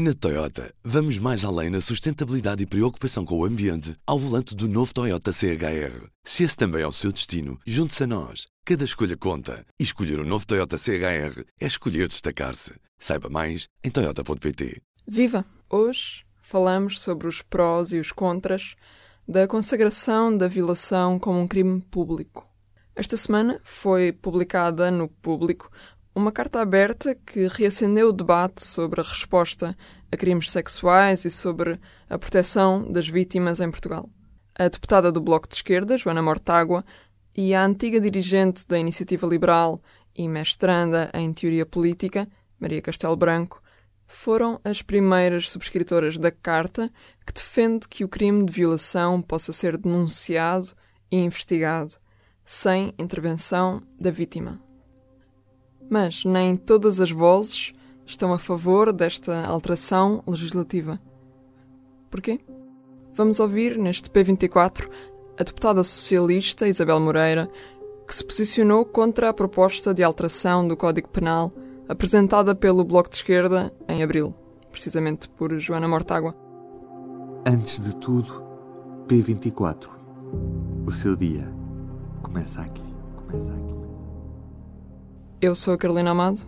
Na Toyota, vamos mais além na sustentabilidade e preocupação com o ambiente ao volante do novo Toyota CHR. Se esse também é o seu destino, junte-se a nós. Cada escolha conta. E escolher o um novo Toyota CHR é escolher destacar-se. Saiba mais em Toyota.pt. Viva! Hoje falamos sobre os prós e os contras da consagração da violação como um crime público. Esta semana foi publicada no Público uma carta aberta que reacendeu o debate sobre a resposta a crimes sexuais e sobre a proteção das vítimas em Portugal. A deputada do Bloco de Esquerda, Joana Mortágua, e a antiga dirigente da Iniciativa Liberal e mestranda em Teoria Política, Maria Castelo Branco, foram as primeiras subscritoras da carta que defende que o crime de violação possa ser denunciado e investigado, sem intervenção da vítima mas nem todas as vozes estão a favor desta alteração legislativa. Porquê? Vamos ouvir neste P24 a deputada socialista Isabel Moreira, que se posicionou contra a proposta de alteração do Código Penal apresentada pelo Bloco de Esquerda em abril, precisamente por Joana Mortágua. Antes de tudo, P24. O seu dia começa aqui. Começa aqui. Eu sou a Carolina Amado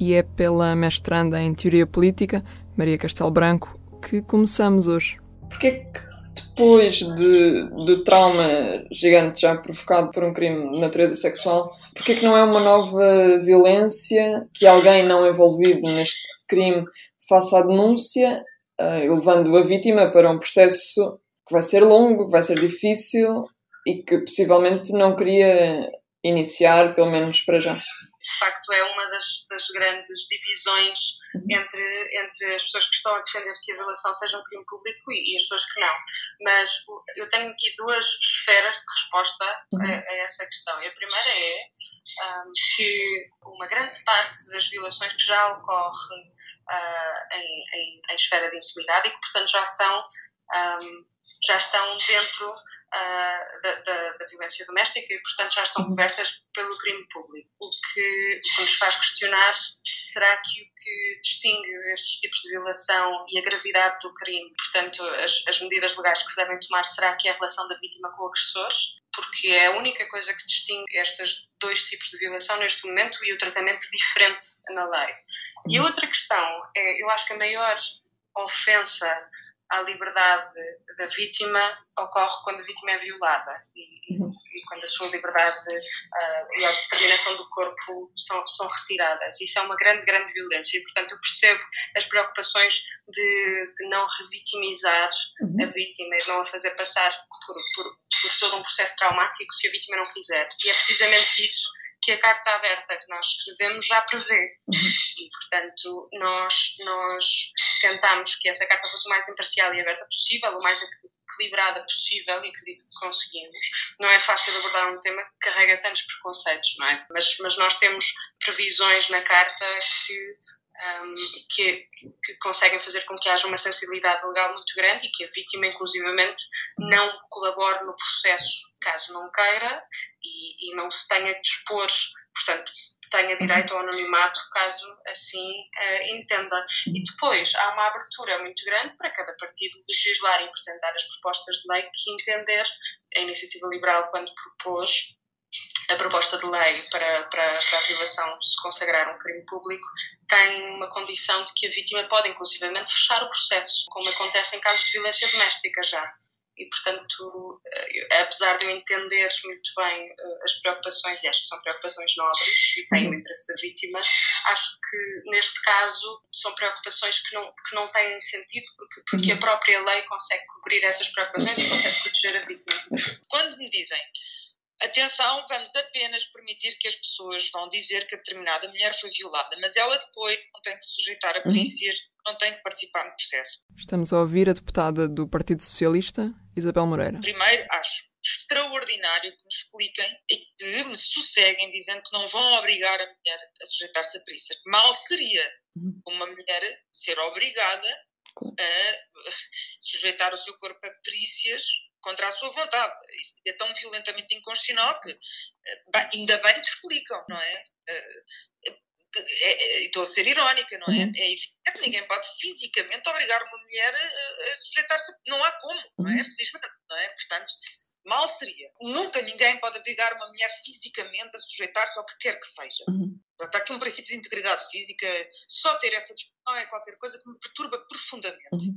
e é pela mestranda em Teoria Política, Maria Castelo Branco, que começamos hoje. Porquê que depois de, do trauma gigante já provocado por um crime de natureza sexual, porquê que não é uma nova violência que alguém não envolvido neste crime faça a denúncia, uh, levando a vítima para um processo que vai ser longo, que vai ser difícil e que possivelmente não queria iniciar, pelo menos para já? De facto é uma das, das grandes divisões uhum. entre, entre as pessoas que estão a defender que a violação seja um crime público e, e as pessoas que não. Mas eu tenho aqui duas esferas de resposta uhum. a, a, essa questão. E a primeira é um, que uma grande parte das violações que já ocorre uh, em, em, em, esfera de intimidade e que, portanto, já são um, já estão dentro uh, da, da, da, violência doméstica e, portanto, já estão uhum. cobertas pelo crime público. O que, o que nos faz questionar será que o que distingue estes tipos de violação e a gravidade do crime, portanto, as, as medidas legais que se devem tomar, será que é a relação da vítima com o agressor? Porque é a única coisa que distingue estes dois tipos de violação neste momento e o tratamento diferente na lei. E a uhum. outra questão é, eu acho que a maior ofensa à liberdade da vítima ocorre quando a vítima é violada e, uhum. e quando a sua liberdade uh, e a determinação do corpo são, são retiradas. Isso é uma grande, grande violência e, portanto, eu percebo as preocupações de, de não revitimizar uhum. a vítima e não a fazer passar por, por, por todo um processo traumático se a vítima não quiser. E é precisamente isso que a carta aberta que nós escrevemos já prevê. E, portanto, nós, nós tentámos que essa carta fosse o mais imparcial e aberta possível, o mais equilibrada possível e acredito que conseguimos. Não é fácil abordar um tema que carrega tantos preconceitos, não é? Mas, mas nós temos previsões na carta que um, que, que, conseguem fazer com que haja uma sensibilidade legal muito grande e que a vítima, inclusivamente, não colabore no processo caso não queira e, e não se tenha que dispor, portanto, tenha direito ao anonimato caso assim uh, entenda. E depois há uma abertura muito grande para cada partido legislar e apresentar as propostas de lei que entender. A Iniciativa Liberal, quando propôs a proposta de lei para, para, para a violação se consagrar um crime público tem uma condição de que a vítima pode, inclusivamente, fechar o processo, como acontece em casos de violência doméstica já. E, portanto, eh, apesar de eu entender muito bem eh, as preocupações, e acho que são preocupações nobres e têm o interesse da vítima, acho que neste caso são preocupações que não, que não têm sentido, porque, porque a própria lei consegue cobrir essas preocupações e consegue proteger a vítima. Quando me dizem Atenção, vamos apenas permitir que as pessoas vão dizer que a determinada mulher foi violada, mas ela depois não tem que se sujeitar a uhum. perícias, não tem que participar no processo. Estamos a ouvir a deputada do Partido Socialista, Isabel Moreira. Primeiro, acho extraordinário que me expliquem e que me sosseguem dizendo que não vão obrigar a mulher a sujeitar-se a perícias. Mal seria uhum. uma mulher ser obrigada a sujeitar o seu corpo a perícias contra a sua vontade. Isso é tão violentamente inconstitucional que, eh, ainda bem que explicam, não é? Eh, é, estou a ser irónica, não é? Uhum. É evidente que ninguém pode fisicamente obrigar uma mulher a, sujeitar-se. Não há como, não é? Uhum. Felizmente, não é? Portanto, mal seria. Nunca ninguém pode obrigar uma mulher fisicamente a sujeitar-se ao que quer que seja. Uhum. Está aqui um princípio de integridade física. Só ter essa discussão é qualquer coisa que me perturba profundamente. Uhum.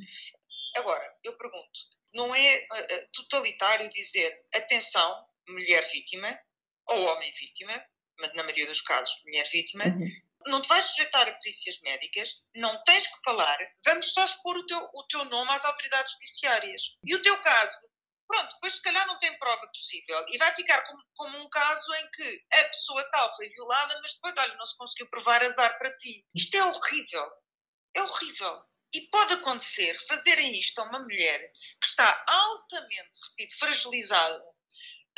Agora, eu pergunto: não é uh, totalitário dizer, atenção, mulher vítima, ou homem vítima, mas na maioria dos casos, mulher vítima, uhum. não te vais sujeitar a perícias médicas, não tens que falar, vamos só expor o teu, o teu nome às autoridades judiciárias. E o teu caso, pronto, depois se calhar não tem prova possível e vai ficar como, como um caso em que a pessoa tal foi violada, mas depois, olha, não se conseguiu provar azar para ti. Isto é horrível. É horrível. E pode acontecer fazerem isto a uma mulher que está altamente, repito, fragilizada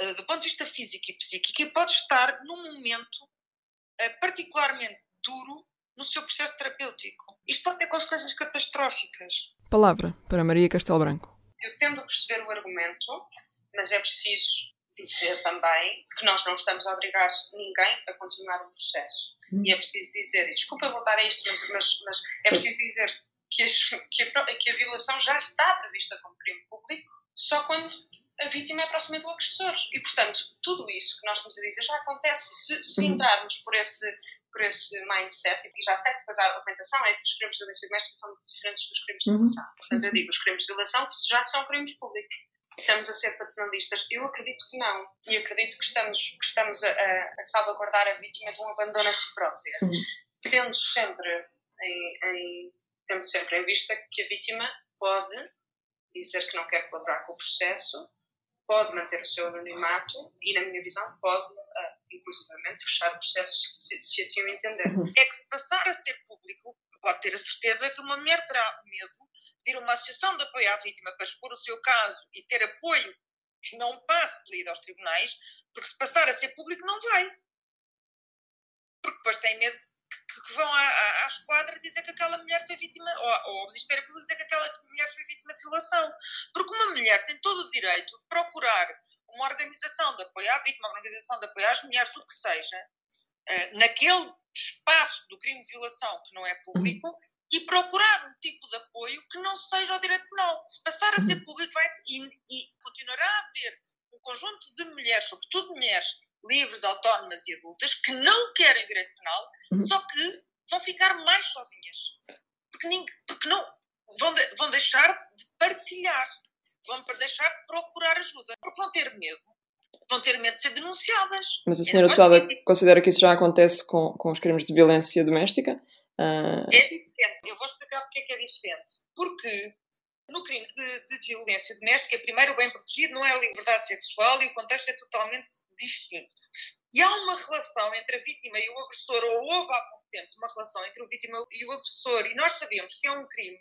uh, do ponto de vista físico e psíquico e pode estar num momento uh, particularmente duro no seu processo terapêutico. Isto pode ter consequências catastróficas. Palavra para Maria Castelo Branco. Eu tendo a perceber o argumento, mas é preciso dizer também que nós não estamos a obrigar ninguém a continuar o processo. Hum. E é preciso dizer, desculpa voltar a isto, mas, mas, mas é preciso dizer que, as, que, a, que a violação já está prevista como crime público, só quando a vítima é próxima do agressor. E, portanto, tudo isso que nós estamos a dizer já acontece se, se uhum. entrarmos por esse, por esse mindset, e já sei que depois a argumentação é que os crimes de violência doméstica são diferentes dos crimes de uhum. violação. Portanto, eu digo, os crimes de violação já são crimes públicos. Estamos a ser paternalistas? Eu acredito que não. E acredito que estamos, que estamos a, a, a salvaguardar a vítima de um abandono a si própria. Uhum. Tendo sempre em, em temos sempre em vista que a vítima pode dizer que não quer colaborar com o processo, pode manter o seu anonimato e, na minha visão, pode, uh, inclusivamente, fechar o processo se, se assim o entender. Uhum. É que se passar a ser público, pode ter a certeza que uma mulher terá medo de ir a uma associação de apoio à vítima para expor o seu caso e ter apoio que não passe pela ida aos tribunais, porque se passar a ser público não vai. Porque depois tem medo que, vão à, à, esquadra dizer que aquela mulher foi vítima, ou, ou ao Ministério Público dizer que aquela mulher foi vítima de violação. Porque uma mulher tem todo o direito de procurar uma organização de apoio à vítima, uma organização de apoio às mulheres, o que seja, uh, naquele espaço do crime de violação que não é público e procurar um tipo de apoio que não seja o direito penal. Se passar a ser público, vai, e, e continuará a haver um conjunto de mulheres, sobretudo mulheres livres, autónomas e adultas, que não querem direito penal, uhum. só que vão ficar mais sozinhas. Porque, ninguém, porque não, vão, de, vão deixar de partilhar, vão deixar de procurar ajuda, porque vão ter medo. Vão ter medo de ser denunciadas. Mas a senhora deputada considera que isso já acontece com, com os crimes de violência doméstica? Uh... É diferente. Eu vou explicar porque é que é diferente. Porque no crime de, de, violência doméstica, primeiro o bem protegido não é a liberdade sexual e o contexto é totalmente distinto. E há uma relação entre a vítima e o agressor, ou houve há pouco tempo uma relação entre o vítima e o agressor, e nós sabemos que é um crime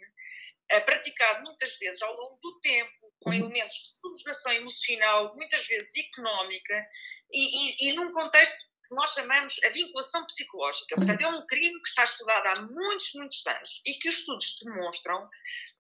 é, praticado muitas vezes ao longo do tempo, com uhum. elementos de subjugação emocional, muitas vezes económica, e, e, e num contexto que nós chamamos a vinculação psicológica. Portanto, é um crime que está estudado há muitos, muitos anos e que os estudos demonstram,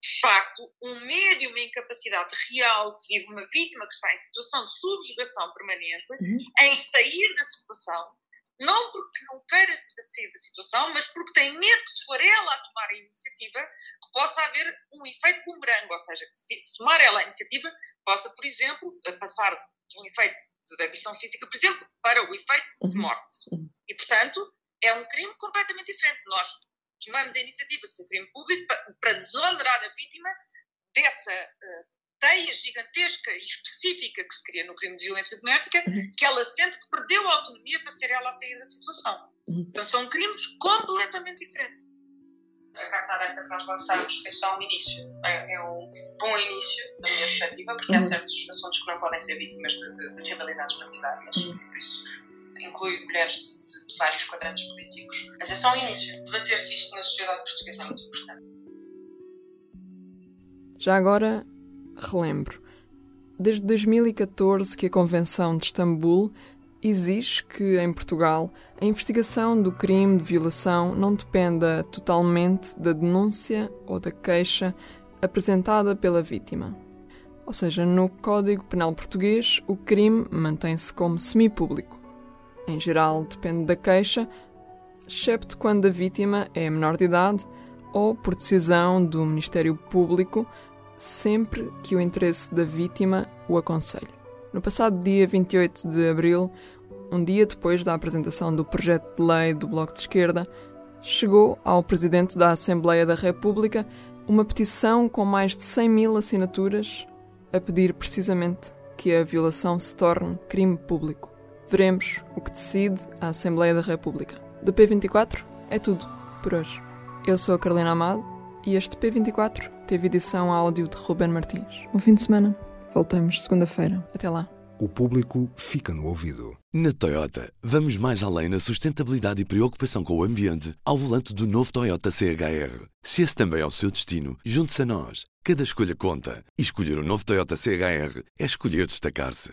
de facto, um médio, uma incapacidade real que vive uma vítima que está em situação de subjugação permanente uhum. em sair da situação, não porque não queira sair da situação, mas porque tem medo que se for ela a tomar a iniciativa, que possa haver um efeito bumerangue, ou seja, que se tomar ela a iniciativa, possa, por exemplo, passar de um efeito da agressão física, por exemplo, para o efeito de uhum. morte. Uhum. E, portanto, é um crime completamente diferente. Nós tomamos a iniciativa de ser crime público para, desonerar a vítima dessa uh, teia gigantesca e específica que se cria no crime de violência doméstica, uhum. que ela sente que perdeu a autonomia para ser ela a sair da situação. Uhum. Então são crimes completamente diferentes a carta aberta que nós lançamos foi só um início. É, é um bom início, da minha perspectiva, porque há certos assuntos que não podem ser vítimas de, de, de rivalidades partidárias. Por isso, inclui mulheres de, de, de, vários quadrantes políticos. Mas é só um início. Debater-se isto na sociedade portuguesa é muito importante. Já agora, relembro. Desde 2014 que a Convenção de Istambul exige que, em Portugal, a investigação do crime de violação não dependa totalmente da denúncia ou da queixa apresentada pela vítima. Ou seja, no Código Penal Português, o crime mantém-se como semipúblico. Em geral, depende da queixa excepto quando a vítima é menor de idade ou por decisão do Ministério Público, sempre que o interesse da vítima o aconselhe. No passado dia 28 de abril, um dia depois da apresentação do projeto de lei do Bloco de Esquerda, chegou ao Presidente da Assembleia da República uma petição com mais de 100 mil assinaturas a pedir precisamente que a violação se torne crime público. Veremos o que decide a Assembleia da República. Do P24 é tudo por hoje. Eu sou a Carolina Amado e este P24 teve edição áudio de Ruben Martins. Bom fim de semana. Voltamos segunda-feira. Até lá. O público fica no ouvido. Na Toyota, vamos mais além na sustentabilidade e preocupação com o ambiente ao volante do novo Toyota CHR. Se esse também é o seu destino, junte-se a nós. Cada escolha conta. E escolher o um novo Toyota CHR é escolher destacar-se.